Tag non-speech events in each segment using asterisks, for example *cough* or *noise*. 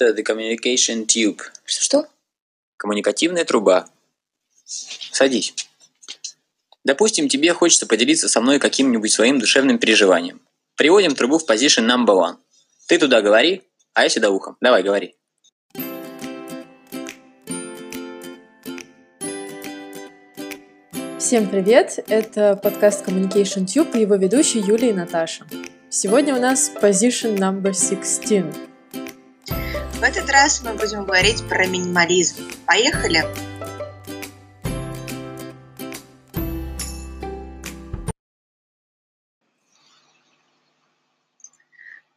Это the communication tube. Что? Коммуникативная труба. Садись. Допустим, тебе хочется поделиться со мной каким-нибудь своим душевным переживанием. Приводим трубу в position number one. Ты туда говори, а я сюда ухом. Давай, говори. Всем привет! Это подкаст Communication Tube и его ведущие Юлия и Наташа. Сегодня у нас position number 16. В этот раз мы будем говорить про минимализм. Поехали!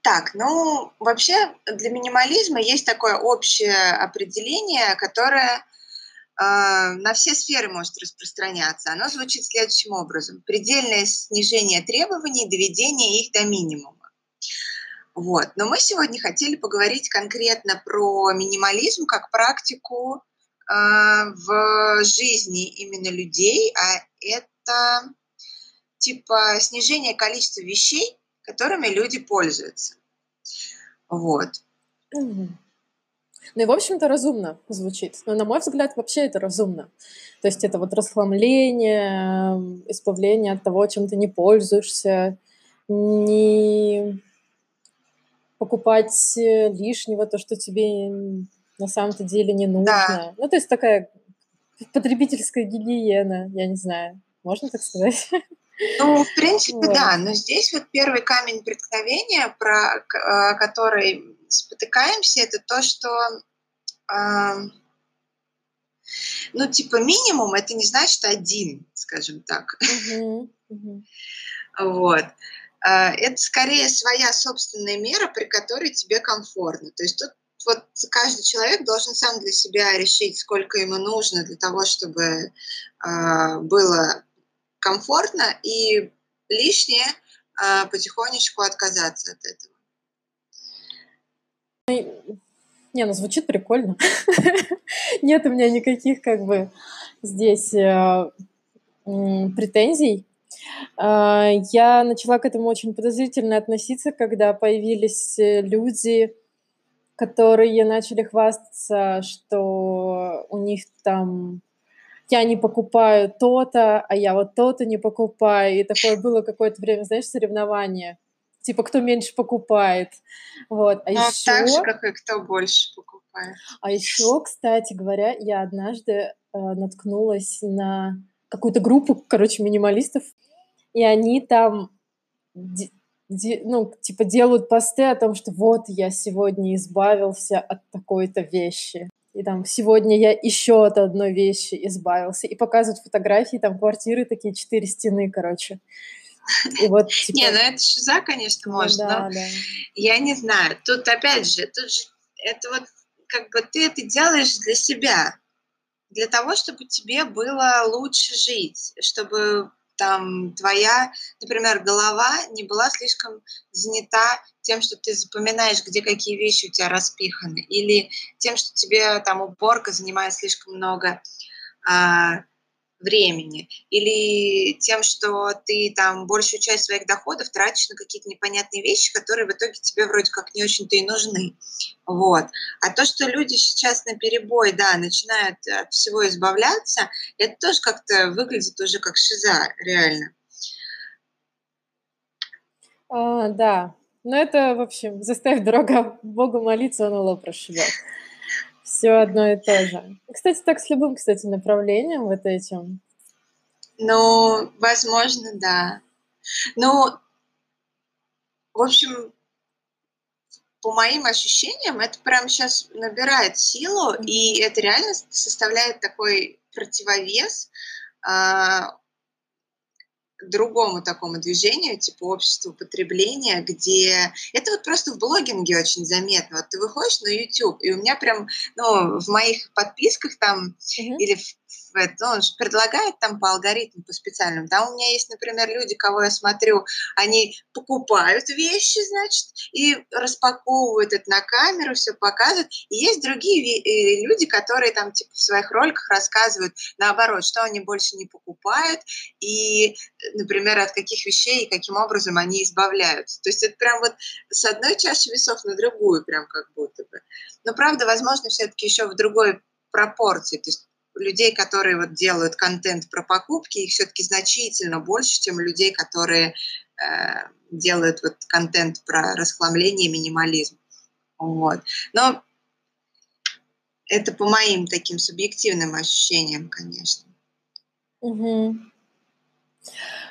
Так, ну, вообще для минимализма есть такое общее определение, которое э, на все сферы может распространяться. Оно звучит следующим образом. Предельное снижение требований, доведение их до минимума. Вот. Но мы сегодня хотели поговорить конкретно про минимализм как практику э, в жизни именно людей, а это типа снижение количества вещей, которыми люди пользуются. Вот. Ну и, в общем-то, разумно звучит. Но, на мой взгляд, вообще это разумно. То есть это вот расхламление, избавление от того, чем ты не пользуешься, не покупать э, лишнего, то, что тебе на самом-то деле не нужно. Да. Ну, то есть такая потребительская гигиена, я не знаю. Можно так сказать? Ну, в принципе, вот. да. Но здесь вот первый камень преткновения, про э, который спотыкаемся, это то, что э, ну, типа, минимум это не значит один, скажем так. Uh-huh. Uh-huh. Вот. А, это скорее своя собственная мера, при которой тебе комфортно. То есть тут вот каждый человек должен сам для себя решить, сколько ему нужно для того, чтобы э, было комфортно и лишнее э, потихонечку отказаться от этого. Не, ну звучит прикольно. *laughs* Нет у меня никаких как бы здесь э, претензий. А, я начала к этому очень подозрительно относиться, когда появились э, люди, которые начали хвастаться, что у них там я не покупаю то-то, а я вот то-то не покупаю. И такое было какое-то время, знаешь, соревнование. Типа, кто меньше покупает. Вот. А Но еще... так же, как и кто больше покупает. А еще, кстати говоря, я однажды э, наткнулась на какую-то группу, короче, минималистов, и они там ну, типа делают посты о том, что вот я сегодня избавился от такой-то вещи. И там сегодня я еще от одной вещи избавился. И показывают фотографии, там квартиры такие, четыре стены, короче. И вот, *laughs* типа... Не, ну это шиза, конечно, можно. Да, но да. Я не знаю. Тут опять же, тут же это вот как бы ты это делаешь для себя, для того, чтобы тебе было лучше жить, чтобы там твоя, например, голова не была слишком занята тем, что ты запоминаешь, где какие вещи у тебя распиханы, или тем, что тебе там уборка занимает слишком много а, времени, или тем, что ты там большую часть своих доходов тратишь на какие-то непонятные вещи, которые в итоге тебе вроде как не очень-то и нужны. Вот. А то, что люди сейчас на перебой, да, начинают от всего избавляться, это тоже как-то выглядит уже как шиза, реально. А, да, но это, в общем, заставь дорога Богу молиться, он лоб расшибет все одно и то же. Кстати, так с любым, кстати, направлением вот этим. Ну, возможно, да. Ну, в общем, по моим ощущениям, это прямо сейчас набирает силу, и это реально составляет такой противовес другому такому движению, типа общества потребления, где это вот просто в блогинге очень заметно. Вот ты выходишь на YouTube, и у меня прям, ну, в моих подписках там mm-hmm. или в, ну, он же предлагает там по алгоритму, по специальному. Да, у меня есть, например, люди, кого я смотрю, они покупают вещи, значит, и распаковывают это на камеру, все показывают. И есть другие э, люди, которые там типа в своих роликах рассказывают наоборот, что они больше не покупают и, например, от каких вещей и каким образом они избавляются. То есть это прям вот с одной чаши весов на другую прям как будто бы. Но правда, возможно, все-таки еще в другой пропорции. То есть людей, которые вот делают контент про покупки, их все-таки значительно больше, чем людей, которые э, делают вот контент про расхламление и минимализм. Вот. Но это по моим таким субъективным ощущениям, конечно. Угу.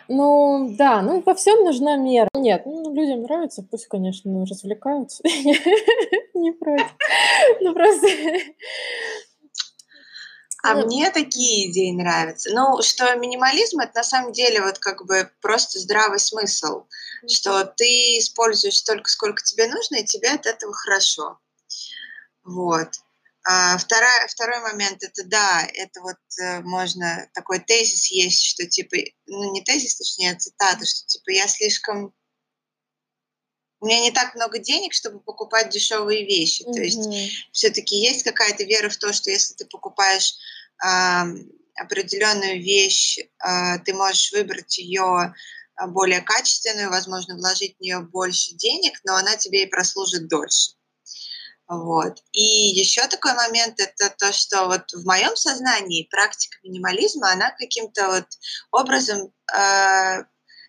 Ну, да, ну во всем нужна мера. Нет, ну, людям нравится, пусть, конечно, развлекаются. *laughs* Не против. Ну, просто а ну, мне такие идеи нравятся. Ну, что минимализм это на самом деле вот как бы просто здравый смысл, mm-hmm. что ты используешь столько, сколько тебе нужно, и тебе от этого хорошо. Вот. А вторая, второй момент это да, это вот э, можно такой тезис есть, что типа, ну не тезис, точнее, а цитата, что типа я слишком у меня не так много денег, чтобы покупать дешевые вещи. Mm-hmm. То есть все-таки есть какая-то вера в то, что если ты покупаешь э, определенную вещь, э, ты можешь выбрать ее более качественную, возможно, вложить в нее больше денег, но она тебе и прослужит дольше. Вот. И еще такой момент это то, что вот в моем сознании практика минимализма, она каким-то вот образом э,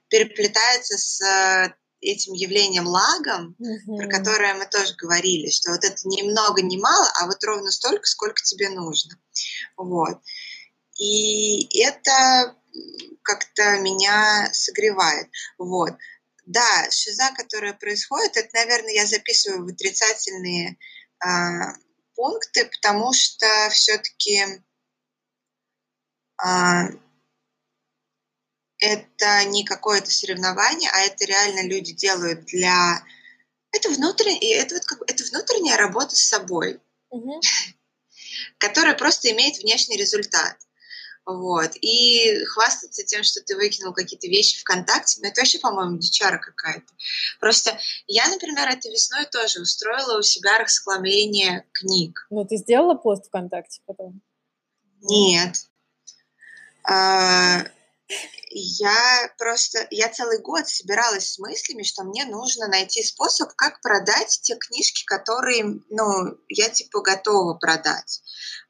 переплетается с этим явлением лагом, mm-hmm. про которое мы тоже говорили, что вот это ни много, ни мало, а вот ровно столько, сколько тебе нужно. Вот. И это как-то меня согревает. Вот. Да, шиза, которая происходит, это, наверное, я записываю в отрицательные э, пункты, потому что все-таки э, а, это не какое-то соревнование, а это реально люди делают для... Это, внутренне, это, вот как, это внутренняя работа с собой, угу. *laughs* которая просто имеет внешний результат. Вот. И хвастаться тем, что ты выкинул какие-то вещи ВКонтакте, ну это вообще, по-моему, дичара какая-то. Просто я, например, этой весной тоже устроила у себя расхламление книг. Ну, ты сделала пост ВКонтакте потом? Нет. А, я просто, я целый год собиралась с мыслями, что мне нужно найти способ, как продать те книжки, которые, ну, я типа готова продать.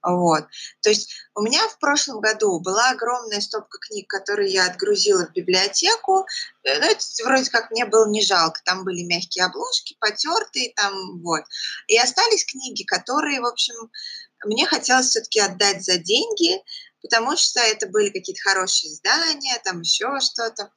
Вот. То есть у меня в прошлом году была огромная стопка книг, которые я отгрузила в библиотеку. Э, ну, это вроде как мне было не жалко. Там были мягкие обложки, потертые, там, вот. И остались книги, которые, в общем, мне хотелось все-таки отдать за деньги, потому что это были какие-то хорошие издания, там еще что-то.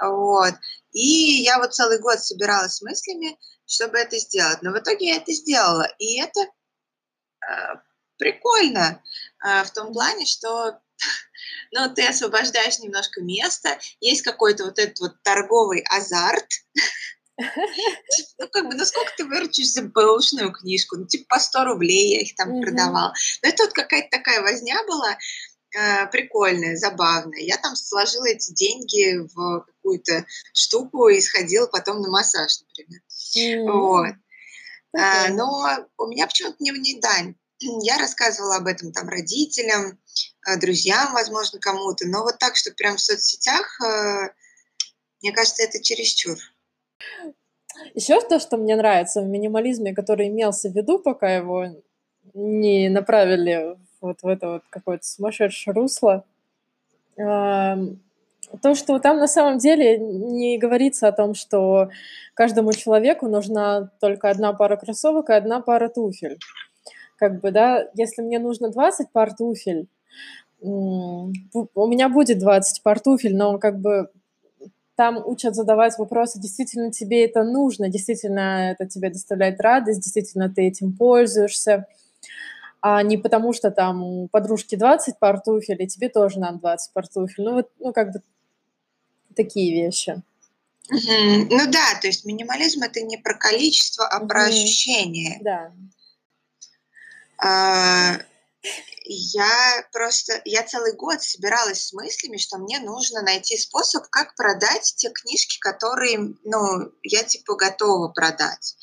Вот. И я вот целый год собиралась с мыслями, чтобы это сделать. Но в итоге я это сделала. И это э, прикольно э, в том плане, что *laughs* ну, ты освобождаешь немножко места, есть какой-то вот этот вот торговый азарт, *laughs* ну, как бы, ну, сколько ты выручишь за бэушную книжку? Ну, типа, по 100 рублей я их там продавала. Но это вот какая-то такая возня была, э, прикольная, забавная. Я там сложила эти деньги в какую-то штуку и сходила потом на массаж, например. Mm-hmm. Вот. Okay. но у меня почему-то не, не дань. *clears throat* Я рассказывала об этом там родителям, э, друзьям, возможно, кому-то, но вот так, что прям в соцсетях, э, мне кажется, это чересчур. Еще то, что мне нравится в минимализме, который имелся в виду, пока его не направили вот в это вот какое-то сумасшедшее русло. То, что там на самом деле не говорится о том, что каждому человеку нужна только одна пара кроссовок и одна пара туфель. Как бы, да, если мне нужно 20 пар туфель, у меня будет 20 пар туфель, но как бы там учат задавать вопросы, действительно тебе это нужно, действительно это тебе доставляет радость, действительно ты этим пользуешься а не потому, что там подружки 20 пар туфель, и тебе тоже надо 20 пар туфель. Ну, вот, ну, как бы такие вещи. Mm-hmm. Ну да, то есть минимализм это не про количество, а mm-hmm. про ощущение. Да. А, я просто, я целый год собиралась с мыслями, что мне нужно найти способ, как продать те книжки, которые, ну, я типа готова продать.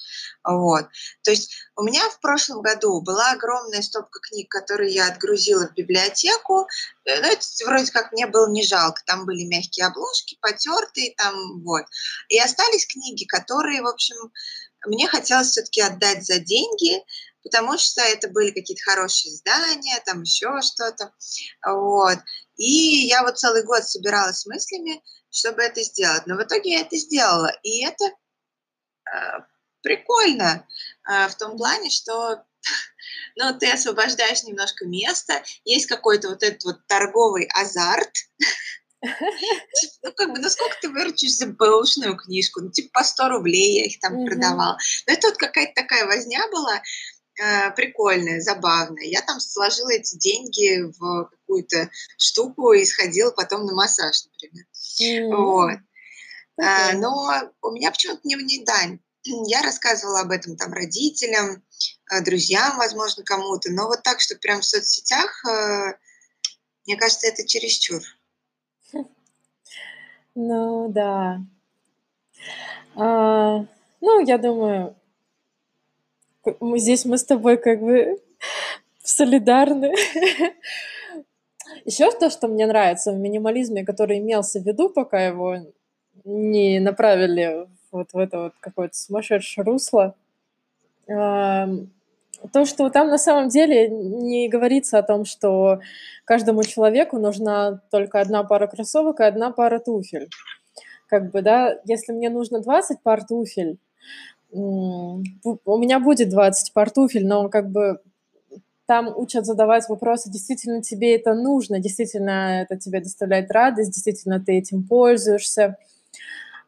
Вот. То есть у меня в прошлом году была огромная стопка книг, которые я отгрузила в библиотеку. Э, ну, это вроде как мне было не жалко. Там были мягкие обложки, потертые, там, вот. И остались книги, которые, в общем, мне хотелось все-таки отдать за деньги, потому что это были какие-то хорошие издания, там еще что-то. Вот. И я вот целый год собиралась с мыслями, чтобы это сделать. Но в итоге я это сделала. И это э, прикольно э, в том плане, что *laughs* ну, ты освобождаешь немножко места, есть какой-то вот этот вот торговый азарт, *laughs* ну, как бы, ну, сколько ты выручишь за бэушную книжку? Ну, типа, по 100 рублей я их там mm-hmm. продавала. Но это вот какая-то такая возня была, э, прикольная, забавная. Я там сложила эти деньги в какую-то штуку и сходила потом на массаж, например. Mm-hmm. Вот. Okay. А, но у меня почему-то не в дань. *clears throat* Я рассказывала об этом там родителям, э, друзьям, возможно, кому-то, но вот так, что прям в соцсетях, э, мне кажется, это чересчур. *laughs* Ну да. А, ну, я думаю, мы здесь мы с тобой как бы солидарны. Еще то, что мне нравится в минимализме, который имелся в виду, пока его не направили вот в это вот какое-то сумасшедшее русло, то, что там на самом деле не говорится о том, что каждому человеку нужна только одна пара кроссовок и одна пара туфель. Как бы, да, если мне нужно 20 пар туфель, у меня будет 20 пар туфель, но как бы там учат задавать вопросы, действительно тебе это нужно, действительно это тебе доставляет радость, действительно ты этим пользуешься,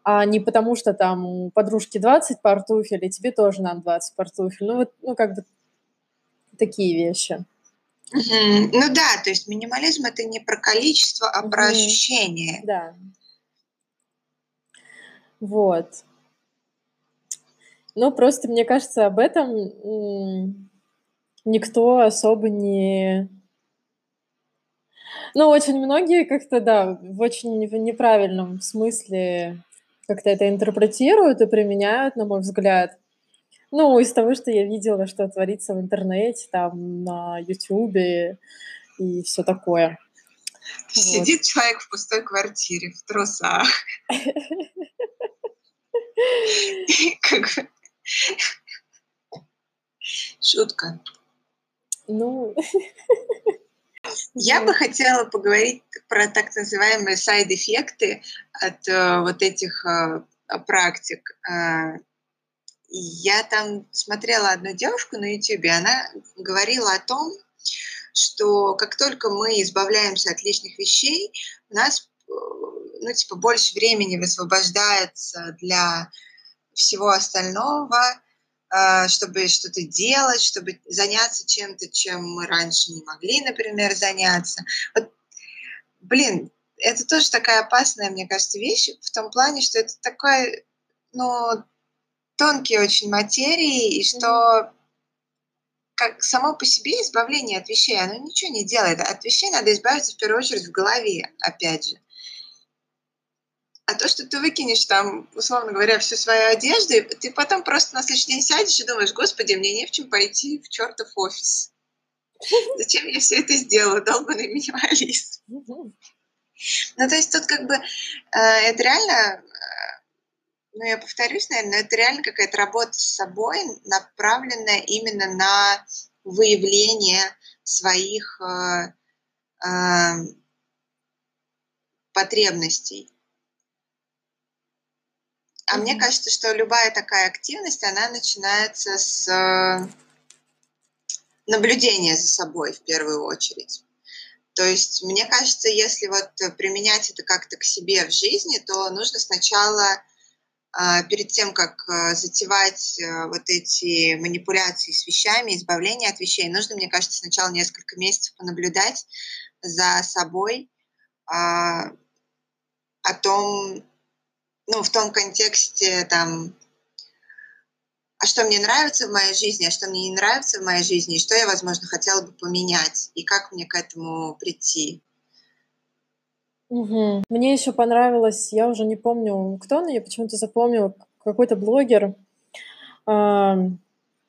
а не потому что там у подружки 20 пар туфель, и тебе тоже надо 20 пар туфель. Ну вот, ну как бы такие вещи. Ну да, то есть минимализм это не про количество, а про ощущение. Да. Вот. Ну, просто мне кажется, об этом никто особо не... Ну, очень многие как-то, да, в очень неправильном смысле как-то это интерпретируют и применяют, на мой взгляд. Ну, из того, что я видела, что творится в интернете, там, на Ютубе и все такое. Сидит вот. человек в пустой квартире, в трусах. *laughs* *laughs* Шутка. Ну... Я бы хотела поговорить про так называемые сайд-эффекты от э, вот этих э, практик. Э, я там смотрела одну девушку на YouTube, она говорила о том, что как только мы избавляемся от лишних вещей, у нас ну, типа, больше времени высвобождается для всего остального, э, чтобы что-то делать, чтобы заняться чем-то, чем мы раньше не могли, например, заняться. Вот, блин, это тоже такая опасная, мне кажется, вещь в том плане, что это такое, ну, тонкие очень материи, и что как само по себе избавление от вещей, оно ничего не делает. От вещей надо избавиться в первую очередь в голове, опять же. А то, что ты выкинешь там, условно говоря, всю свою одежду, ты потом просто на следующий день сядешь и думаешь, господи, мне не в чем пойти в чертов офис. Зачем я все это сделала, долбанный минималист? Ну, то есть тут как бы э, это реально ну, я повторюсь, наверное, это реально какая-то работа с собой, направленная именно на выявление своих э, э, потребностей. А мне кажется, что любая такая активность, она начинается с э, наблюдения за собой в первую очередь. То есть, мне кажется, если вот применять это как-то к себе в жизни, то нужно сначала а, перед тем, как а, затевать а, вот эти манипуляции с вещами, избавление от вещей, нужно, мне кажется, сначала несколько месяцев понаблюдать за собой о том, ну, в том контексте, там, а что мне нравится в моей жизни, а что мне не нравится в моей жизни, и что я, возможно, хотела бы поменять, и как мне к этому прийти. Угу. Мне еще понравилось, я уже не помню, кто, но я почему-то запомнила, какой-то блогер э,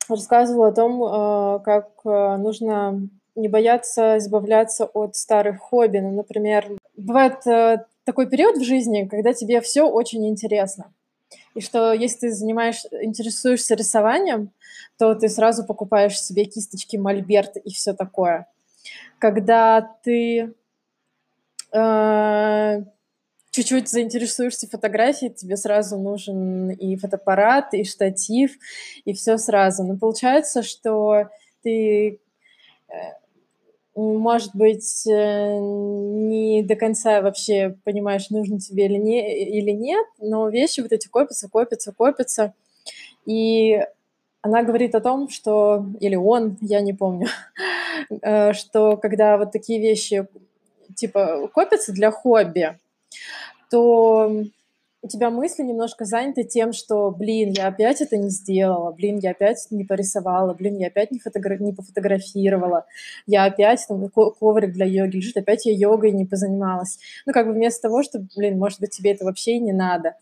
рассказывал о том, э, как э, нужно не бояться избавляться от старых хобби. Ну, например, бывает э, такой период в жизни, когда тебе все очень интересно. И что если ты занимаешь, интересуешься рисованием, то ты сразу покупаешь себе кисточки Мольберт и все такое. Когда ты э, чуть-чуть заинтересуешься фотографией, тебе сразу нужен и фотоаппарат, и штатив, и все сразу. Но получается, что ты э, может быть, э, не до конца вообще понимаешь, нужно тебе или, не, или нет, но вещи вот эти копятся, копятся, копятся. И она говорит о том, что, или он, я не помню, *laughs* э, что когда вот такие вещи типа копятся для хобби, то у тебя мысли немножко заняты тем, что, блин, я опять это не сделала, блин, я опять не порисовала, блин, я опять не, фотогра... не пофотографировала, я опять там коврик для йоги лежит, опять я йогой не позанималась. Ну, как бы вместо того, что, блин, может быть, тебе это вообще и не надо.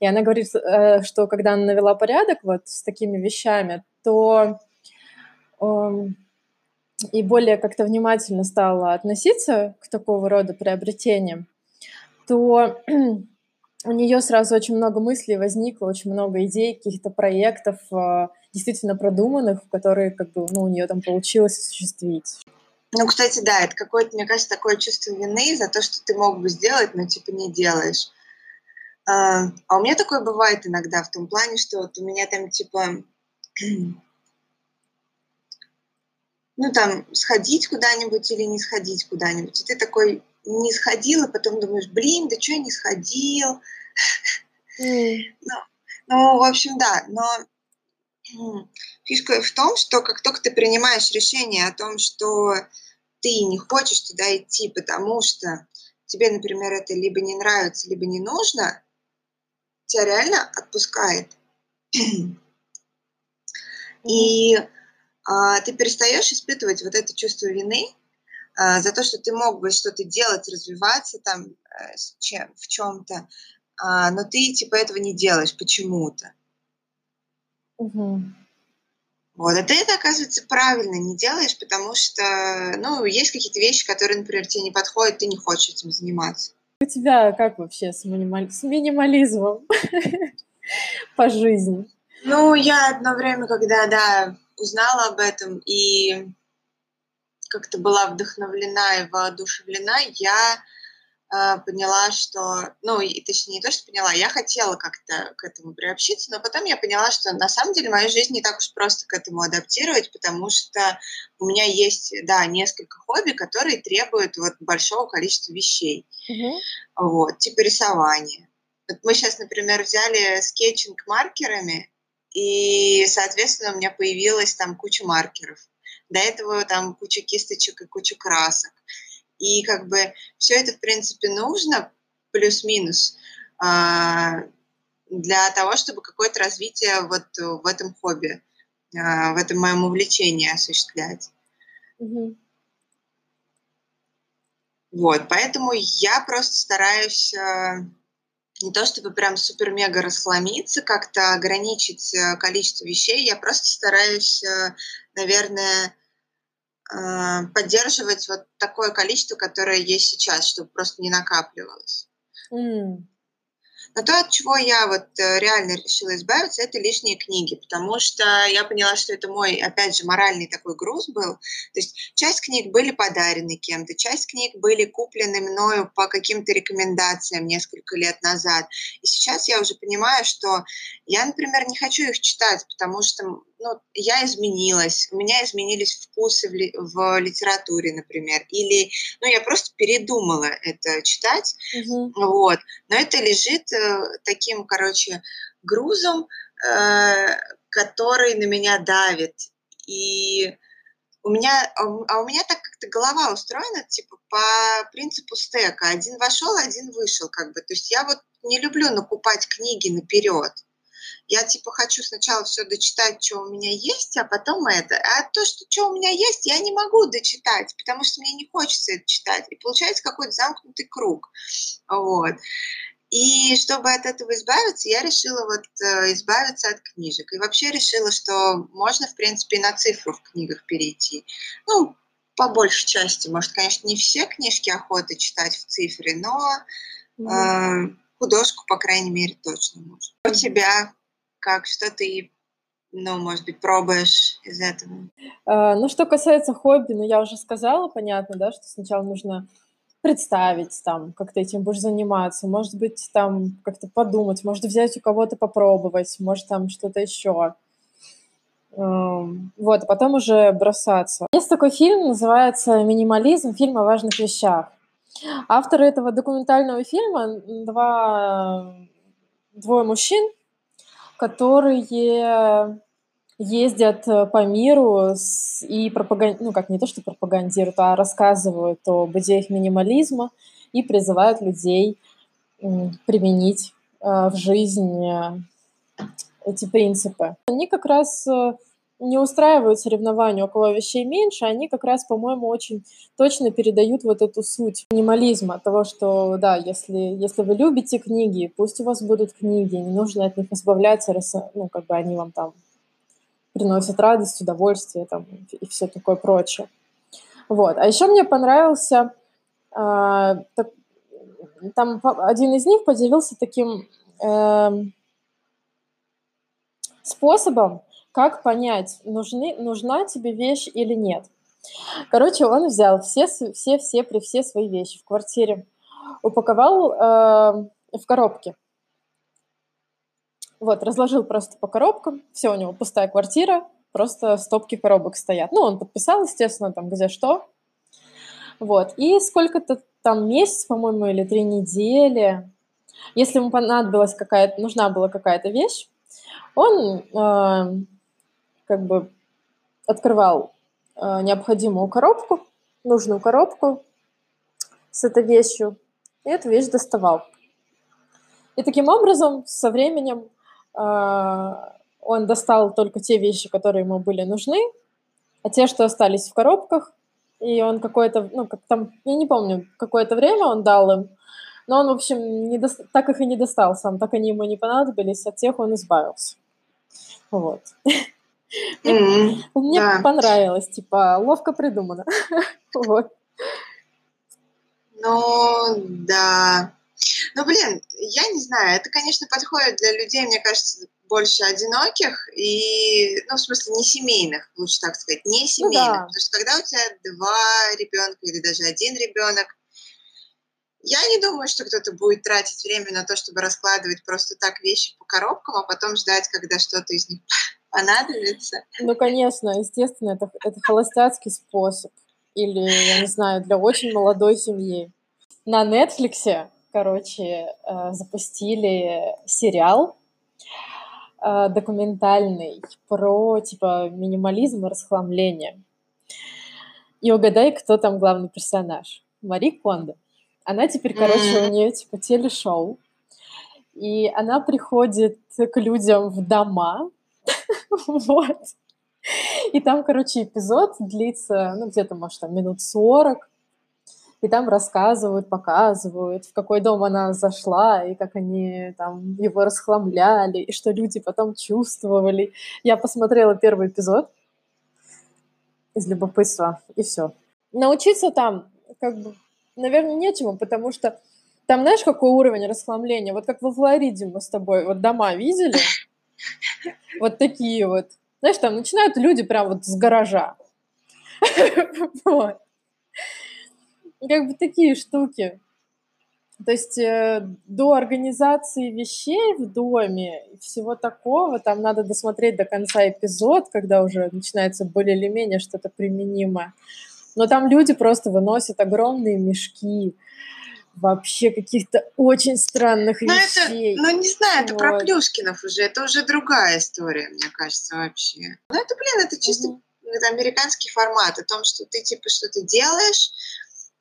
И она говорит, э, что когда она навела порядок вот с такими вещами, то эм, и более как-то внимательно стала относиться к такого рода приобретениям, то *clears throat* у нее сразу очень много мыслей возникло, очень много идей, каких-то проектов, э, действительно продуманных, которые как бы, ну, у нее там получилось осуществить. Ну, кстати, да, это какое-то, мне кажется, такое чувство вины за то, что ты мог бы сделать, но типа не делаешь. А, а у меня такое бывает иногда в том плане, что вот у меня там типа, *clears throat* ну там сходить куда-нибудь или не сходить куда-нибудь, и ты такой не сходил, и потом думаешь, блин, да что я не сходил. Ну, ну, в общем, да, но фишка в том, что как только ты принимаешь решение о том, что ты не хочешь туда идти, потому что тебе, например, это либо не нравится, либо не нужно, тебя реально отпускает. И а, ты перестаешь испытывать вот это чувство вины, за то, что ты мог бы что-то делать, развиваться там э, чем, в чем-то, а, но ты типа этого не делаешь почему-то. Угу. Вот, а ты это, оказывается, правильно не делаешь, потому что, ну, есть какие-то вещи, которые, например, тебе не подходят, ты не хочешь этим заниматься. У тебя как вообще с, минимали... с минимализмом *laughs* по жизни? Ну, я одно время, когда, да, узнала об этом и как-то была вдохновлена и воодушевлена, я э, поняла, что, ну, и, точнее, не то, что поняла, я хотела как-то к этому приобщиться, но потом я поняла, что на самом деле мою жизнь не так уж просто к этому адаптировать, потому что у меня есть, да, несколько хобби, которые требуют вот большого количества вещей. Mm-hmm. Вот, типа рисования. Вот мы сейчас, например, взяли скетчинг маркерами, и, соответственно, у меня появилась там куча маркеров. До этого там куча кисточек и куча красок. И как бы все это, в принципе, нужно, плюс-минус, а, для того, чтобы какое-то развитие вот в этом хобби, а, в этом моем увлечении осуществлять. Угу. Вот, поэтому я просто стараюсь а, не то чтобы прям супер-мега расхламиться, как-то ограничить э, количество вещей, я просто стараюсь, э, наверное, поддерживать вот такое количество, которое есть сейчас, чтобы просто не накапливалось. Mm. Но то, от чего я вот э, реально решила избавиться, это лишние книги, потому что я поняла, что это мой, опять же, моральный такой груз был. То есть часть книг были подарены кем-то, часть книг были куплены мною по каким-то рекомендациям несколько лет назад. И сейчас я уже понимаю, что я, например, не хочу их читать, потому что ну, я изменилась, у меня изменились вкусы в, ли, в литературе, например, или, ну, я просто передумала это читать, угу. вот, но это лежит э, таким, короче, грузом, э, который на меня давит, и у меня, а у а меня так как-то голова устроена, типа, по принципу стека, один вошел, один вышел, как бы, то есть я вот не люблю накупать книги наперед, Я типа хочу сначала все дочитать, что у меня есть, а потом это. А то, что, что у меня есть, я не могу дочитать, потому что мне не хочется это читать. И получается какой-то замкнутый круг. Вот. И чтобы от этого избавиться, я решила вот э, избавиться от книжек. И вообще решила, что можно, в принципе, и на цифру в книгах перейти. Ну, по большей части. Может, конечно, не все книжки охоты читать в цифре, но э, художку, по крайней мере, точно можно. У тебя как, что ты ну, может быть, пробуешь из этого? А, ну, что касается хобби, ну, я уже сказала, понятно, да, что сначала нужно представить там, как ты этим будешь заниматься, может быть, там как-то подумать, может взять у кого-то попробовать, может там что-то еще. Вот, а потом уже бросаться. Есть такой фильм, называется «Минимализм. Фильм о важных вещах». Авторы этого документального фильма два, двое мужчин, которые ездят по миру и пропаган... ну как не то, что пропагандируют, а рассказывают об идеях минимализма и призывают людей применить э, в жизни эти принципы. Они как раз э, не устраивают соревнования, у кого вещей меньше, они как раз, по-моему, очень точно передают вот эту суть минимализма, того, что, да, если, если вы любите книги, пусть у вас будут книги, не нужно от них избавляться, раз, ну, как бы они вам там приносят радость, удовольствие там, и все такое прочее. Вот. А еще мне понравился, э, так, там один из них поделился таким э, способом, как понять, нужны, нужна тебе вещь или нет. Короче, он взял все, все, все, при все свои вещи в квартире, упаковал э, в коробки. Вот, разложил просто по коробкам, все, у него пустая квартира, просто стопки коробок стоят. Ну, он подписал, естественно, там где что. Вот, и сколько-то там месяц, по-моему, или три недели, если ему понадобилась какая-то, нужна была какая-то вещь, он э, как бы открывал э, необходимую коробку, нужную коробку с этой вещью, и эту вещь доставал. И таким образом, со временем э, он достал только те вещи, которые ему были нужны, а те, что остались в коробках, и он какое-то, ну, как там, я не помню, какое-то время он дал им, но он, в общем, не до... так их и не достал сам, так они ему не понадобились, от тех он избавился. Вот. *laughs* Мне да. понравилось, типа, ловко придумано. *laughs* вот. Ну, да. Ну, блин, я не знаю, это, конечно, подходит для людей, мне кажется, больше одиноких и, ну, в смысле, не семейных, лучше так сказать, не семейных. Ну, да. Потому что когда у тебя два ребенка или даже один ребенок, я не думаю, что кто-то будет тратить время на то, чтобы раскладывать просто так вещи по коробкам, а потом ждать, когда что-то из них *laughs* понадобится. Ну, конечно, естественно, это, это холостяцкий способ. Или, я не знаю, для очень молодой семьи. На Netflix, короче, э, запустили сериал э, документальный про, типа, минимализм и расхламление. И угадай, кто там главный персонаж. Мари Кондо. Она теперь, короче, у нее, типа, телешоу. И она приходит к людям в дома, *laughs* Вот. И там, короче, эпизод длится, ну, где-то, может, там, минут 40. И там рассказывают, показывают, в какой дом она зашла, и как они там его расхламляли, и что люди потом чувствовали. Я посмотрела первый эпизод из любопытства, и все. Научиться там, как бы, наверное, нечему, потому что там, знаешь, какой уровень расхламления? Вот как во Флориде мы с тобой вот дома видели, вот такие вот. Знаешь, там начинают люди прям вот с гаража. *laughs* Вот. Как бы такие штуки. То есть э, до организации вещей в доме и всего такого, там надо досмотреть до конца эпизод, когда уже начинается более или менее что-то применимое. Но там люди просто выносят огромные мешки, вообще каких-то очень странных но вещей. Это, ну, не знаю, это вот. про Плюшкинов уже, это уже другая история, мне кажется, вообще. Ну, это, блин, это чисто угу. это американский формат о том, что ты, типа, что-то делаешь,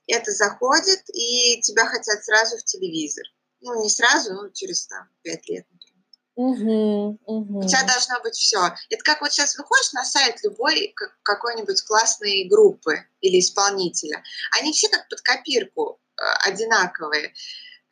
это заходит, и тебя хотят сразу в телевизор. Ну, не сразу, но через, там, пять лет, например. Угу, угу. У тебя должно быть все. Это как вот сейчас выходишь на сайт любой какой-нибудь классной группы или исполнителя. Они все как под копирку одинаковые.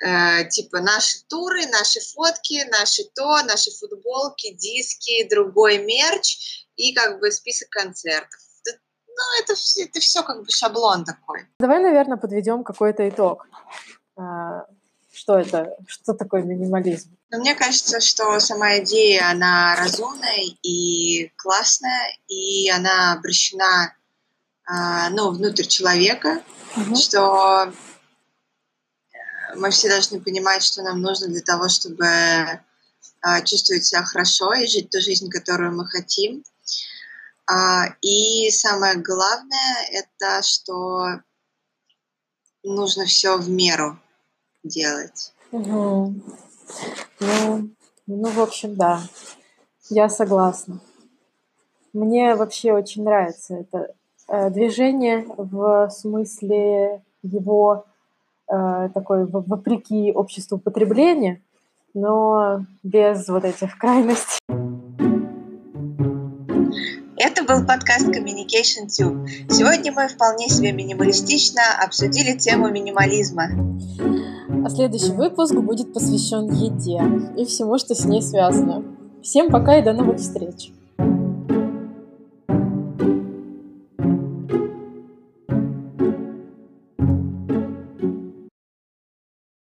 Э, типа наши туры, наши фотки, наши то, наши футболки, диски, другой мерч и как бы список концертов. Ну, это, это все как бы шаблон такой. Давай, наверное, подведем какой-то итог. А, что это? Что такое минимализм? Ну, мне кажется, что сама идея, она разумная и классная, и она обращена ну, внутрь человека, угу. что мы все должны понимать, что нам нужно для того, чтобы а, чувствовать себя хорошо и жить ту жизнь, которую мы хотим. А, и самое главное это, что нужно все в меру делать. Угу. Ну, ну, в общем, да, я согласна. Мне вообще очень нравится это э, движение в смысле его такой вопреки обществу потребления, но без вот этих крайностей. Это был подкаст Communication Tube. Сегодня мы вполне себе минималистично обсудили тему минимализма. А следующий выпуск будет посвящен еде и всему, что с ней связано. Всем пока и до новых встреч!